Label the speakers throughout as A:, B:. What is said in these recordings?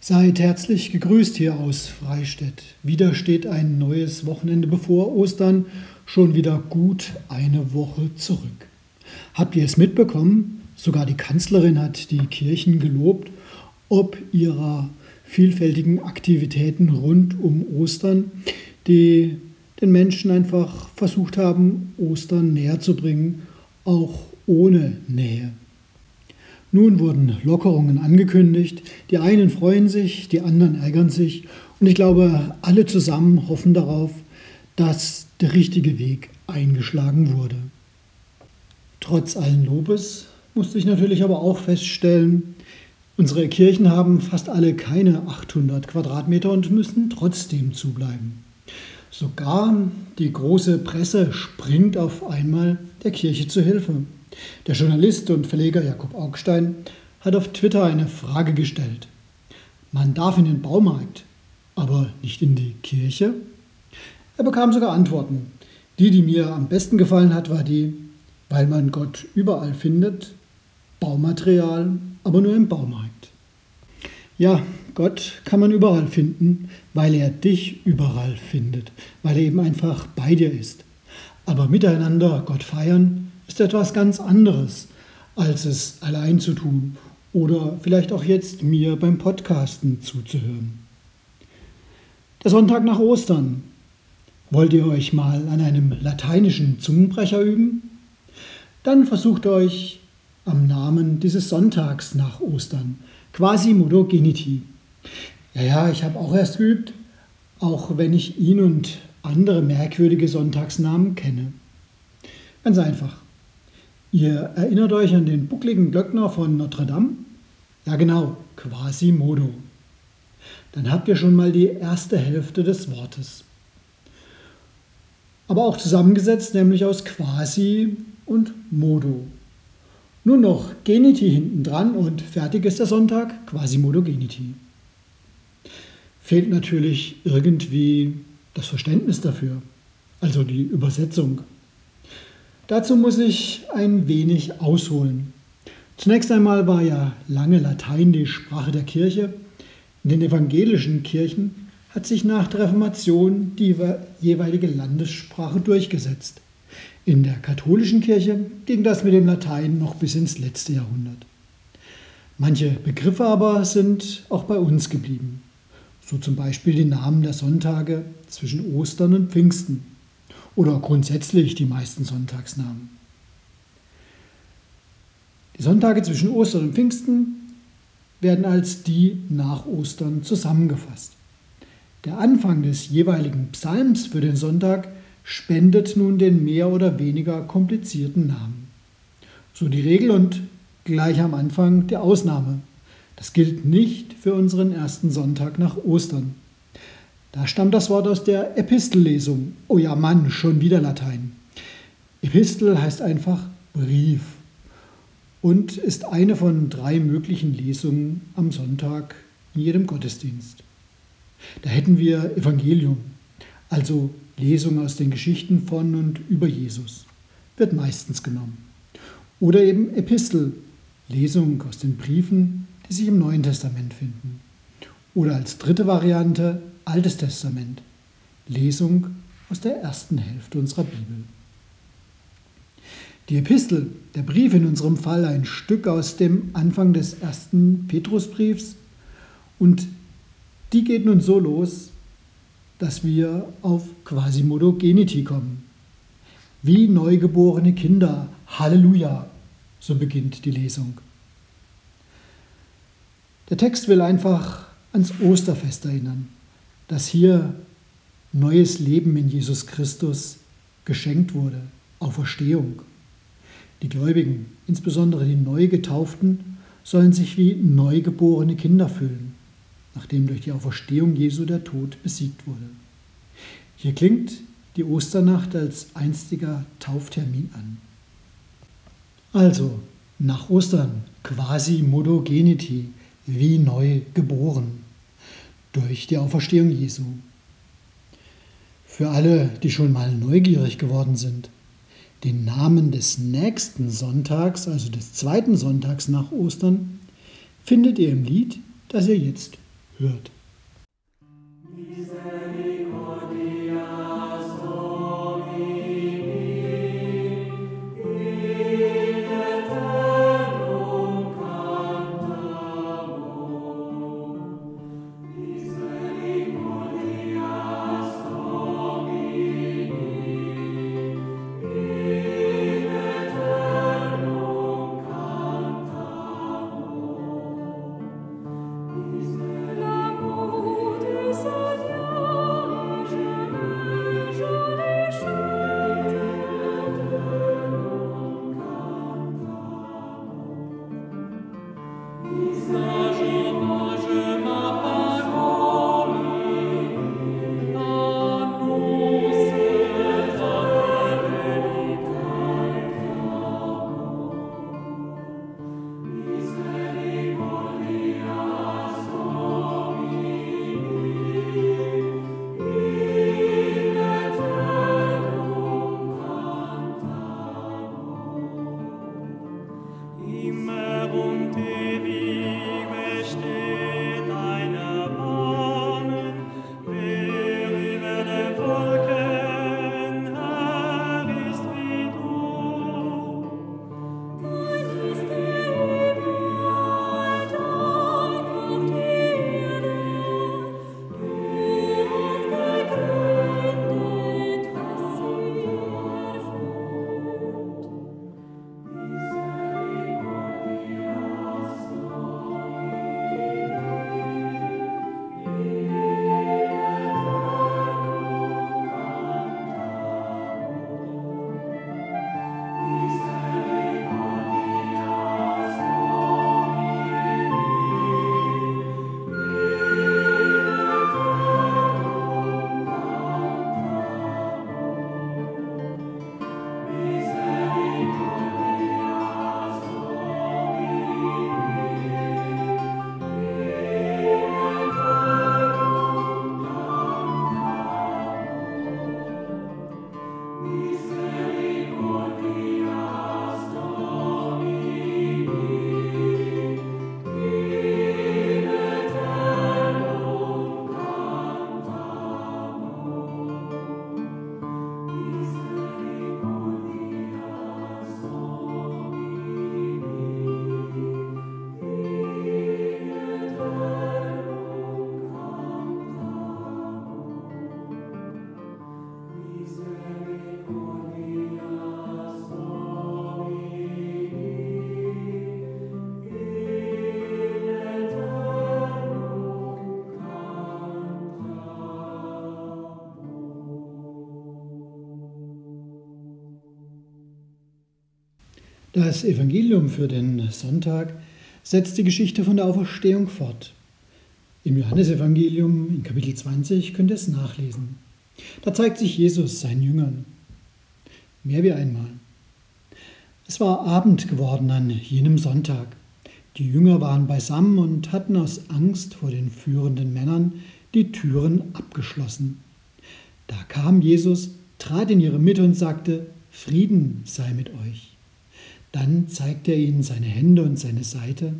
A: Seid herzlich gegrüßt hier aus Freistädt. Wieder steht ein neues Wochenende bevor Ostern, schon wieder gut eine Woche zurück. Habt ihr es mitbekommen? Sogar die Kanzlerin hat die Kirchen gelobt, ob ihrer vielfältigen Aktivitäten rund um Ostern, die den Menschen einfach versucht haben, Ostern näher zu bringen, auch ohne Nähe. Nun wurden Lockerungen angekündigt. Die einen freuen sich, die anderen ärgern sich. Und ich glaube, alle zusammen hoffen darauf, dass der richtige Weg eingeschlagen wurde. Trotz allen Lobes musste ich natürlich aber auch feststellen, unsere Kirchen haben fast alle keine 800 Quadratmeter und müssen trotzdem zubleiben. Sogar die große Presse springt auf einmal der Kirche zu Hilfe. Der Journalist und Verleger Jakob Augstein hat auf Twitter eine Frage gestellt. Man darf in den Baumarkt, aber nicht in die Kirche? Er bekam sogar Antworten. Die, die mir am besten gefallen hat, war die, weil man Gott überall findet, Baumaterial, aber nur im Baumarkt. Ja, Gott kann man überall finden, weil er dich überall findet, weil er eben einfach bei dir ist. Aber miteinander Gott feiern, ist etwas ganz anderes, als es allein zu tun oder vielleicht auch jetzt mir beim Podcasten zuzuhören. Der Sonntag nach Ostern. Wollt ihr euch mal an einem lateinischen Zungenbrecher üben? Dann versucht euch am Namen dieses Sonntags nach Ostern, Quasimodo Geniti. Ja, ja, ich habe auch erst geübt, auch wenn ich ihn und andere merkwürdige Sonntagsnamen kenne. Ganz einfach. Ihr erinnert euch an den buckligen Glöckner von Notre Dame? Ja genau, Quasimodo. Dann habt ihr schon mal die erste Hälfte des Wortes. Aber auch zusammengesetzt, nämlich aus Quasi und Modo. Nur noch Geniti hinten dran und fertig ist der Sonntag, Quasimodo Geniti. Fehlt natürlich irgendwie das Verständnis dafür, also die Übersetzung. Dazu muss ich ein wenig ausholen. Zunächst einmal war ja lange Latein die Sprache der Kirche. In den evangelischen Kirchen hat sich nach der Reformation die jeweilige Landessprache durchgesetzt. In der katholischen Kirche ging das mit dem Latein noch bis ins letzte Jahrhundert. Manche Begriffe aber sind auch bei uns geblieben. So zum Beispiel die Namen der Sonntage zwischen Ostern und Pfingsten oder grundsätzlich die meisten Sonntagsnamen. Die Sonntage zwischen Ostern und Pfingsten werden als die nach Ostern zusammengefasst. Der Anfang des jeweiligen Psalms für den Sonntag spendet nun den mehr oder weniger komplizierten Namen. So die Regel und gleich am Anfang die Ausnahme. Das gilt nicht für unseren ersten Sonntag nach Ostern. Da stammt das Wort aus der Epistellesung. Oh ja, Mann, schon wieder Latein. Epistel heißt einfach Brief und ist eine von drei möglichen Lesungen am Sonntag in jedem Gottesdienst. Da hätten wir Evangelium, also Lesung aus den Geschichten von und über Jesus, wird meistens genommen. Oder eben Epistel, Lesung aus den Briefen, die sich im Neuen Testament finden. Oder als dritte Variante Altes Testament, Lesung aus der ersten Hälfte unserer Bibel. Die Epistel, der Brief in unserem Fall, ein Stück aus dem Anfang des ersten Petrusbriefs und die geht nun so los, dass wir auf Quasimodo Geniti kommen. Wie neugeborene Kinder, Halleluja, so beginnt die Lesung. Der Text will einfach ans Osterfest erinnern dass hier neues Leben in Jesus Christus geschenkt wurde, Auferstehung. Die Gläubigen, insbesondere die Neugetauften, sollen sich wie neugeborene Kinder fühlen, nachdem durch die Auferstehung Jesu der Tod besiegt wurde. Hier klingt die Osternacht als einstiger Tauftermin an. Also, nach Ostern quasi modogeniti, wie neu geboren durch die Auferstehung Jesu. Für alle, die schon mal neugierig geworden sind, den Namen des nächsten Sonntags, also des zweiten Sonntags nach Ostern, findet ihr im Lied, das ihr jetzt hört. Das Evangelium für den Sonntag setzt die Geschichte von der Auferstehung fort. Im Johannesevangelium in Kapitel 20 könnt ihr es nachlesen. Da zeigt sich Jesus seinen Jüngern. Mehr wie einmal. Es war Abend geworden an jenem Sonntag. Die Jünger waren beisammen und hatten aus Angst vor den führenden Männern die Türen abgeschlossen. Da kam Jesus, trat in ihre Mitte und sagte, Frieden sei mit euch. Dann zeigte er ihnen seine Hände und seine Seite.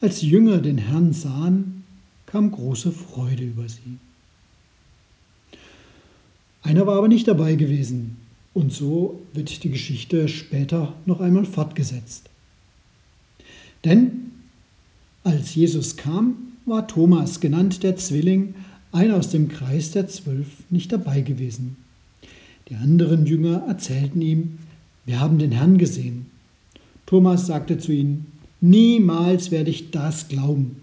A: Als die Jünger den Herrn sahen, kam große Freude über sie. Einer war aber nicht dabei gewesen, und so wird die Geschichte später noch einmal fortgesetzt. Denn als Jesus kam, war Thomas, genannt der Zwilling, einer aus dem Kreis der Zwölf, nicht dabei gewesen. Die anderen Jünger erzählten ihm, wir haben den Herrn gesehen. Thomas sagte zu ihnen, niemals werde ich das glauben.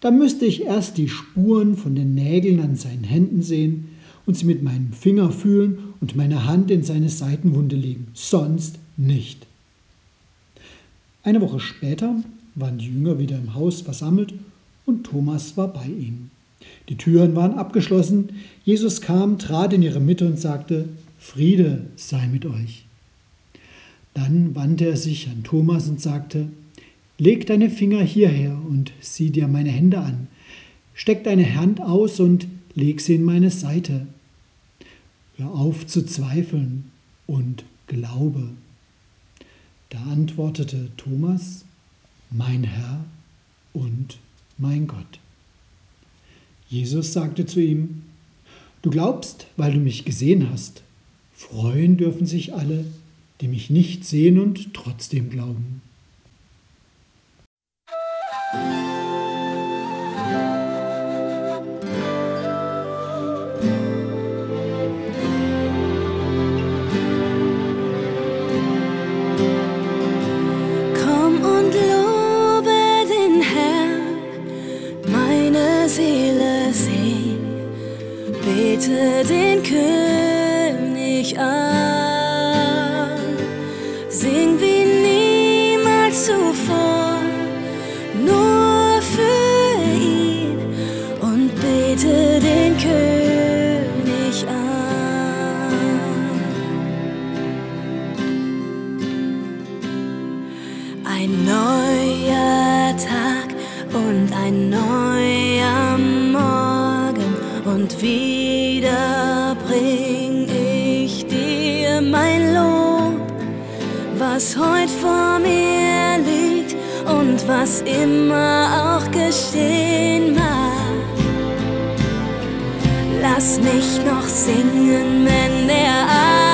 A: Da müsste ich erst die Spuren von den Nägeln an seinen Händen sehen und sie mit meinem Finger fühlen und meine Hand in seine Seitenwunde legen, sonst nicht. Eine Woche später waren die Jünger wieder im Haus versammelt und Thomas war bei ihnen. Die Türen waren abgeschlossen, Jesus kam, trat in ihre Mitte und sagte, Friede sei mit euch. Dann wandte er sich an Thomas und sagte, Leg deine Finger hierher und sieh dir meine Hände an. Steck deine Hand aus und leg sie in meine Seite. Hör auf zu zweifeln und glaube. Da antwortete Thomas, mein Herr und mein Gott. Jesus sagte zu ihm, Du glaubst, weil du mich gesehen hast. Freuen dürfen sich alle, die mich nicht sehen und trotzdem glauben.
B: Vor mir liegt und was immer auch geschehen mag. Lass mich noch singen, wenn der Abend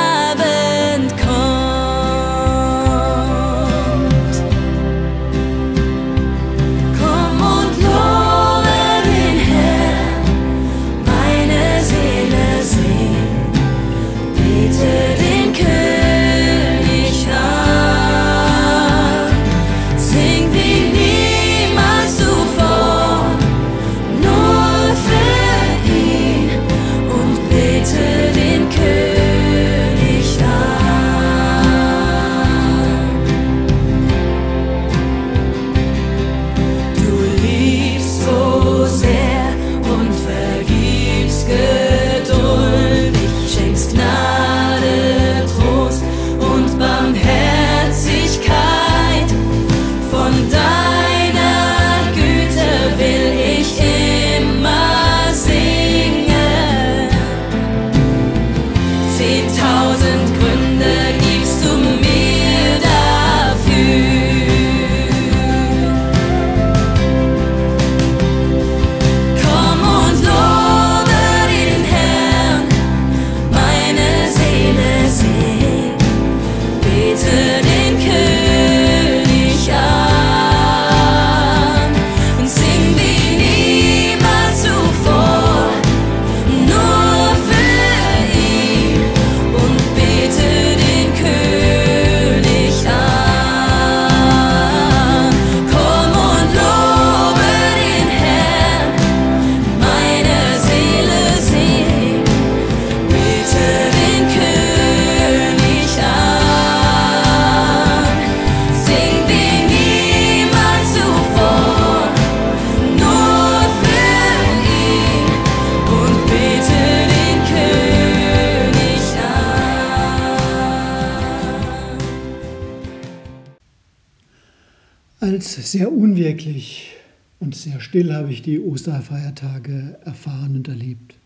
A: sehr still habe ich die Osterfeiertage erfahren und erlebt.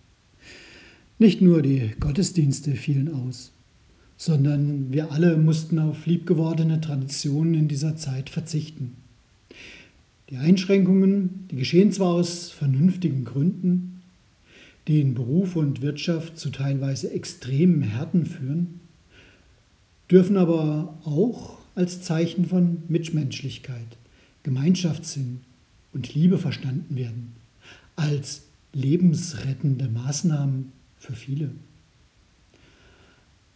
A: Nicht nur die Gottesdienste fielen aus, sondern wir alle mussten auf liebgewordene Traditionen in dieser Zeit verzichten. Die Einschränkungen, die geschehen zwar aus vernünftigen Gründen, die in Beruf und Wirtschaft zu teilweise extremen Härten führen, dürfen aber auch als Zeichen von Mitmenschlichkeit, Gemeinschaftssinn und Liebe verstanden werden, als lebensrettende Maßnahmen für viele.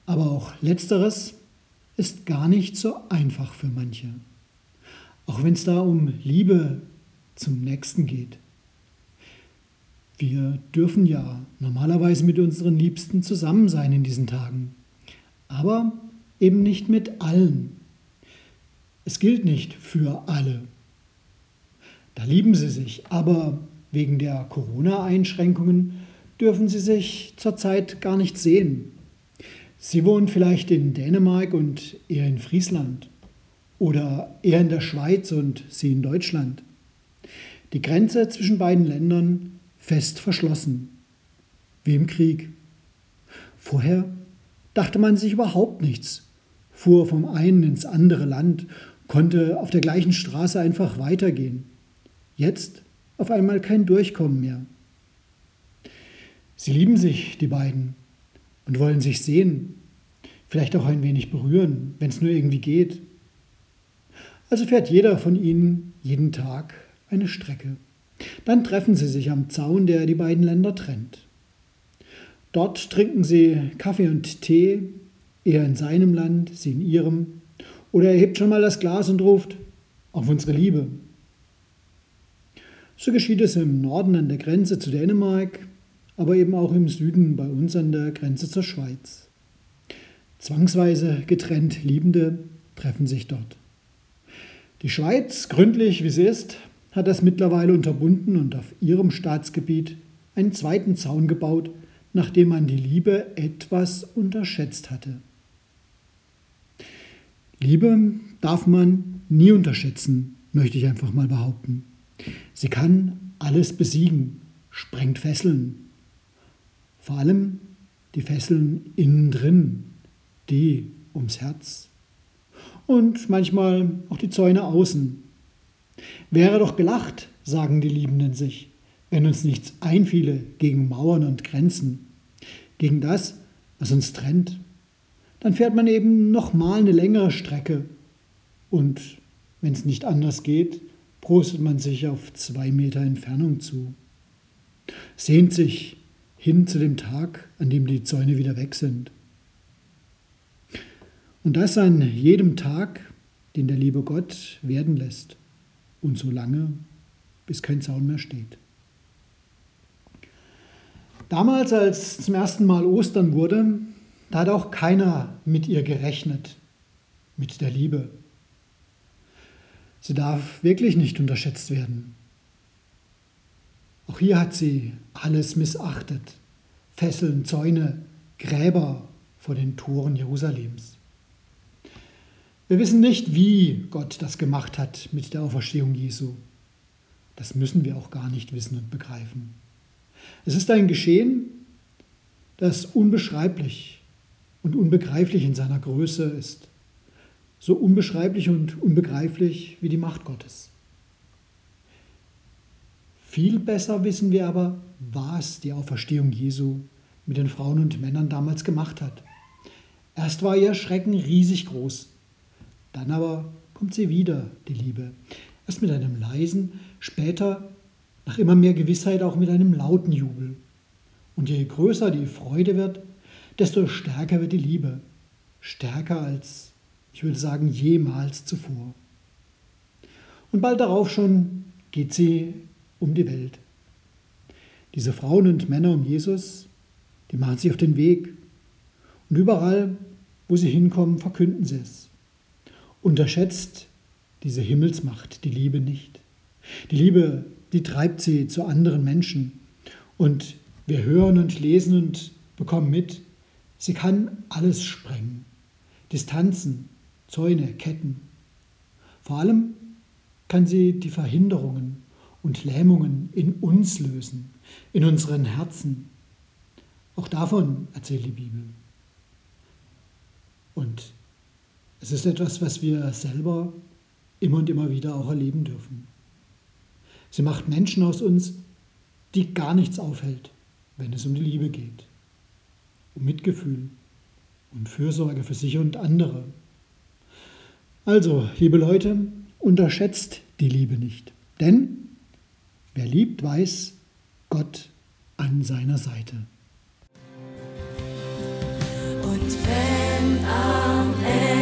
A: Aber auch letzteres ist gar nicht so einfach für manche, auch wenn es da um Liebe zum Nächsten geht. Wir dürfen ja normalerweise mit unseren Liebsten zusammen sein in diesen Tagen, aber eben nicht mit allen es gilt nicht für alle. Da lieben sie sich, aber wegen der Corona-Einschränkungen dürfen sie sich zurzeit gar nicht sehen. Sie wohnen vielleicht in Dänemark und er in Friesland oder er in der Schweiz und sie in Deutschland. Die Grenze zwischen beiden Ländern fest verschlossen, wie im Krieg. Vorher dachte man sich überhaupt nichts, fuhr vom einen ins andere Land konnte auf der gleichen Straße einfach weitergehen. Jetzt auf einmal kein Durchkommen mehr. Sie lieben sich, die beiden, und wollen sich sehen, vielleicht auch ein wenig berühren, wenn es nur irgendwie geht. Also fährt jeder von ihnen jeden Tag eine Strecke. Dann treffen sie sich am Zaun, der die beiden Länder trennt. Dort trinken sie Kaffee und Tee, er in seinem Land, sie in ihrem. Oder er hebt schon mal das Glas und ruft, auf unsere Liebe. So geschieht es im Norden an der Grenze zu Dänemark, aber eben auch im Süden bei uns an der Grenze zur Schweiz. Zwangsweise getrennt Liebende treffen sich dort. Die Schweiz, gründlich wie sie ist, hat das mittlerweile unterbunden und auf ihrem Staatsgebiet einen zweiten Zaun gebaut, nachdem man die Liebe etwas unterschätzt hatte. Liebe darf man nie unterschätzen, möchte ich einfach mal behaupten. Sie kann alles besiegen, sprengt Fesseln. Vor allem die Fesseln innen drin, die ums Herz. Und manchmal auch die Zäune außen. Wäre doch gelacht, sagen die Liebenden sich, wenn uns nichts einfiele gegen Mauern und Grenzen, gegen das, was uns trennt. Dann fährt man eben nochmal eine längere Strecke und wenn es nicht anders geht, prostet man sich auf zwei Meter Entfernung zu, sehnt sich hin zu dem Tag, an dem die Zäune wieder weg sind. Und das an jedem Tag, den der liebe Gott werden lässt. Und so lange, bis kein Zaun mehr steht. Damals, als zum ersten Mal Ostern wurde, da hat auch keiner mit ihr gerechnet, mit der Liebe. Sie darf wirklich nicht unterschätzt werden. Auch hier hat sie alles missachtet. Fesseln, Zäune, Gräber vor den Toren Jerusalems. Wir wissen nicht, wie Gott das gemacht hat mit der Auferstehung Jesu. Das müssen wir auch gar nicht wissen und begreifen. Es ist ein Geschehen, das unbeschreiblich und unbegreiflich in seiner Größe ist. So unbeschreiblich und unbegreiflich wie die Macht Gottes. Viel besser wissen wir aber, was die Auferstehung Jesu mit den Frauen und Männern damals gemacht hat. Erst war ihr Schrecken riesig groß, dann aber kommt sie wieder, die Liebe. Erst mit einem leisen, später nach immer mehr Gewissheit auch mit einem lauten Jubel. Und je größer die Freude wird, desto stärker wird die Liebe. Stärker als, ich würde sagen, jemals zuvor. Und bald darauf schon geht sie um die Welt. Diese Frauen und Männer um Jesus, die machen sich auf den Weg. Und überall, wo sie hinkommen, verkünden sie es. Unterschätzt diese Himmelsmacht, die Liebe nicht. Die Liebe die treibt sie zu anderen Menschen. Und wir hören und lesen und bekommen mit, sie kann alles sprengen. Distanzen, Zäune, Ketten. Vor allem kann sie die Verhinderungen und Lähmungen in uns lösen, in unseren Herzen. Auch davon erzählt die Bibel. Und es ist etwas, was wir selber immer und immer wieder auch erleben dürfen. Sie macht Menschen aus uns, die gar nichts aufhält, wenn es um die Liebe geht, um Mitgefühl und Fürsorge für sich und andere. Also, liebe Leute, unterschätzt die Liebe nicht, denn wer liebt, weiß Gott an seiner Seite.
B: Und wenn am Ende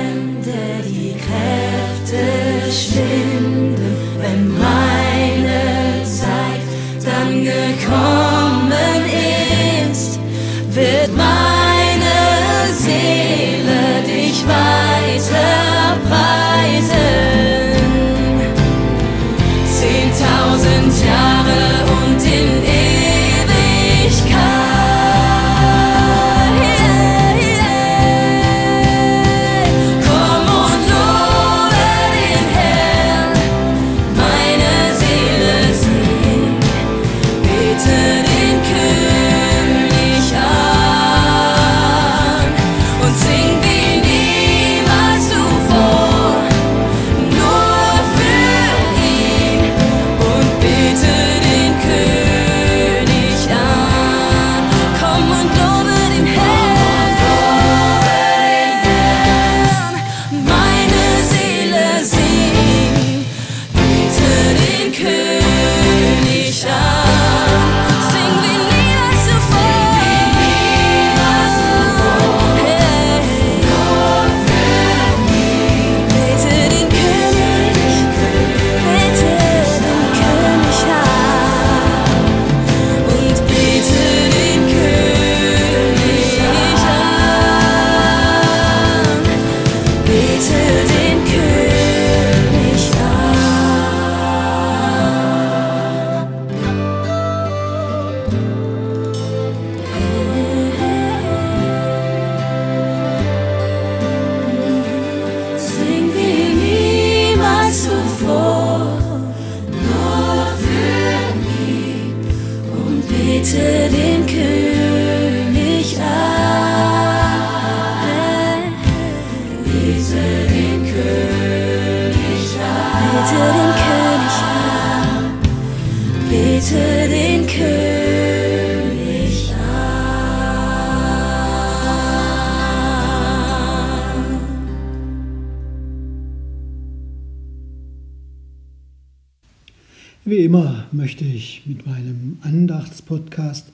A: Andachtspodcast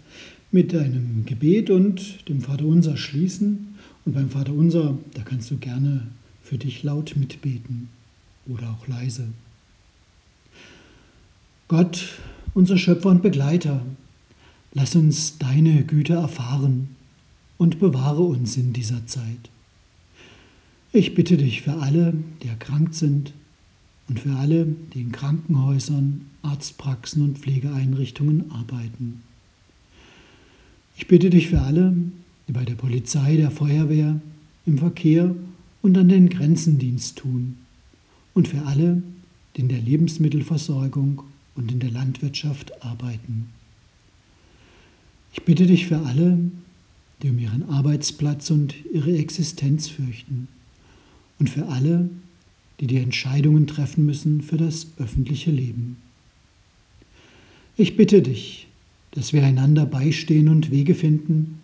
A: mit einem Gebet und dem Vaterunser schließen. Und beim Vaterunser, da kannst du gerne für dich laut mitbeten oder auch leise. Gott, unser Schöpfer und Begleiter, lass uns deine Güte erfahren und bewahre uns in dieser Zeit. Ich bitte dich für alle, die erkrankt sind, und für alle, die in Krankenhäusern, Arztpraxen und Pflegeeinrichtungen arbeiten. Ich bitte dich für alle, die bei der Polizei, der Feuerwehr, im Verkehr und an den Grenzen Dienst tun und für alle, die in der Lebensmittelversorgung und in der Landwirtschaft arbeiten. Ich bitte dich für alle, die um ihren Arbeitsplatz und ihre Existenz fürchten und für alle, die die Entscheidungen treffen müssen für das öffentliche Leben. Ich bitte dich, dass wir einander beistehen und Wege finden,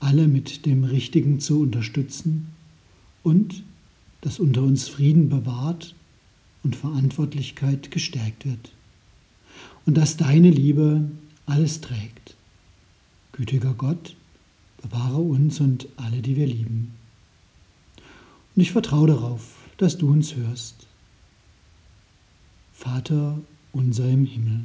A: alle mit dem Richtigen zu unterstützen und dass unter uns Frieden bewahrt und Verantwortlichkeit gestärkt wird und dass deine Liebe alles trägt. Gütiger Gott, bewahre uns und alle, die wir lieben. Und ich vertraue darauf, dass du uns hörst. Vater unser im Himmel,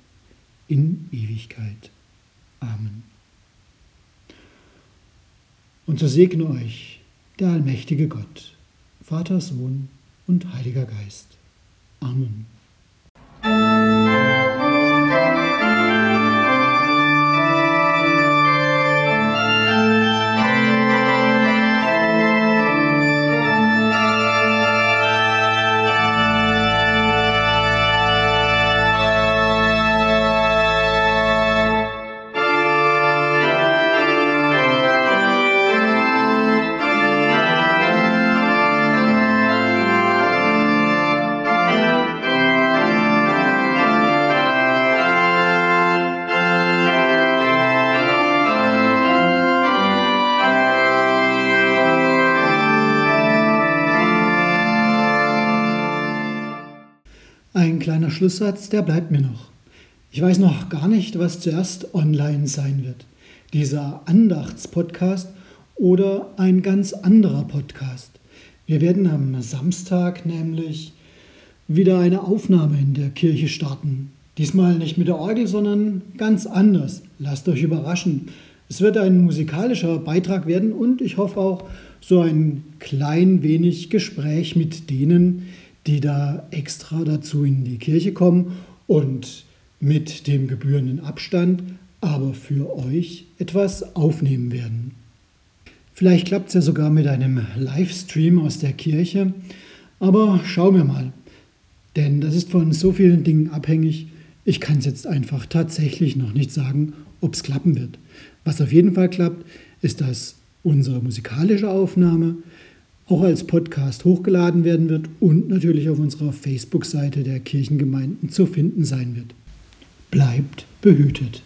A: in Ewigkeit. Amen. Und so segne euch der allmächtige Gott, Vater, Sohn und Heiliger Geist. Amen. Schlusssatz, der bleibt mir noch. Ich weiß noch gar nicht, was zuerst online sein wird. Dieser Andachtspodcast oder ein ganz anderer Podcast. Wir werden am Samstag nämlich wieder eine Aufnahme in der Kirche starten. Diesmal nicht mit der Orgel, sondern ganz anders. Lasst euch überraschen. Es wird ein musikalischer Beitrag werden und ich hoffe auch so ein klein wenig Gespräch mit denen, die da extra dazu in die Kirche kommen und mit dem gebührenden Abstand, aber für euch etwas aufnehmen werden. Vielleicht klappt es ja sogar mit einem Livestream aus der Kirche, aber schauen wir mal. Denn das ist von so vielen Dingen abhängig. Ich kann es jetzt einfach tatsächlich noch nicht sagen, ob es klappen wird. Was auf jeden Fall klappt, ist, dass unsere musikalische Aufnahme auch als Podcast hochgeladen werden wird und natürlich auf unserer Facebook-Seite der Kirchengemeinden zu finden sein wird. Bleibt behütet.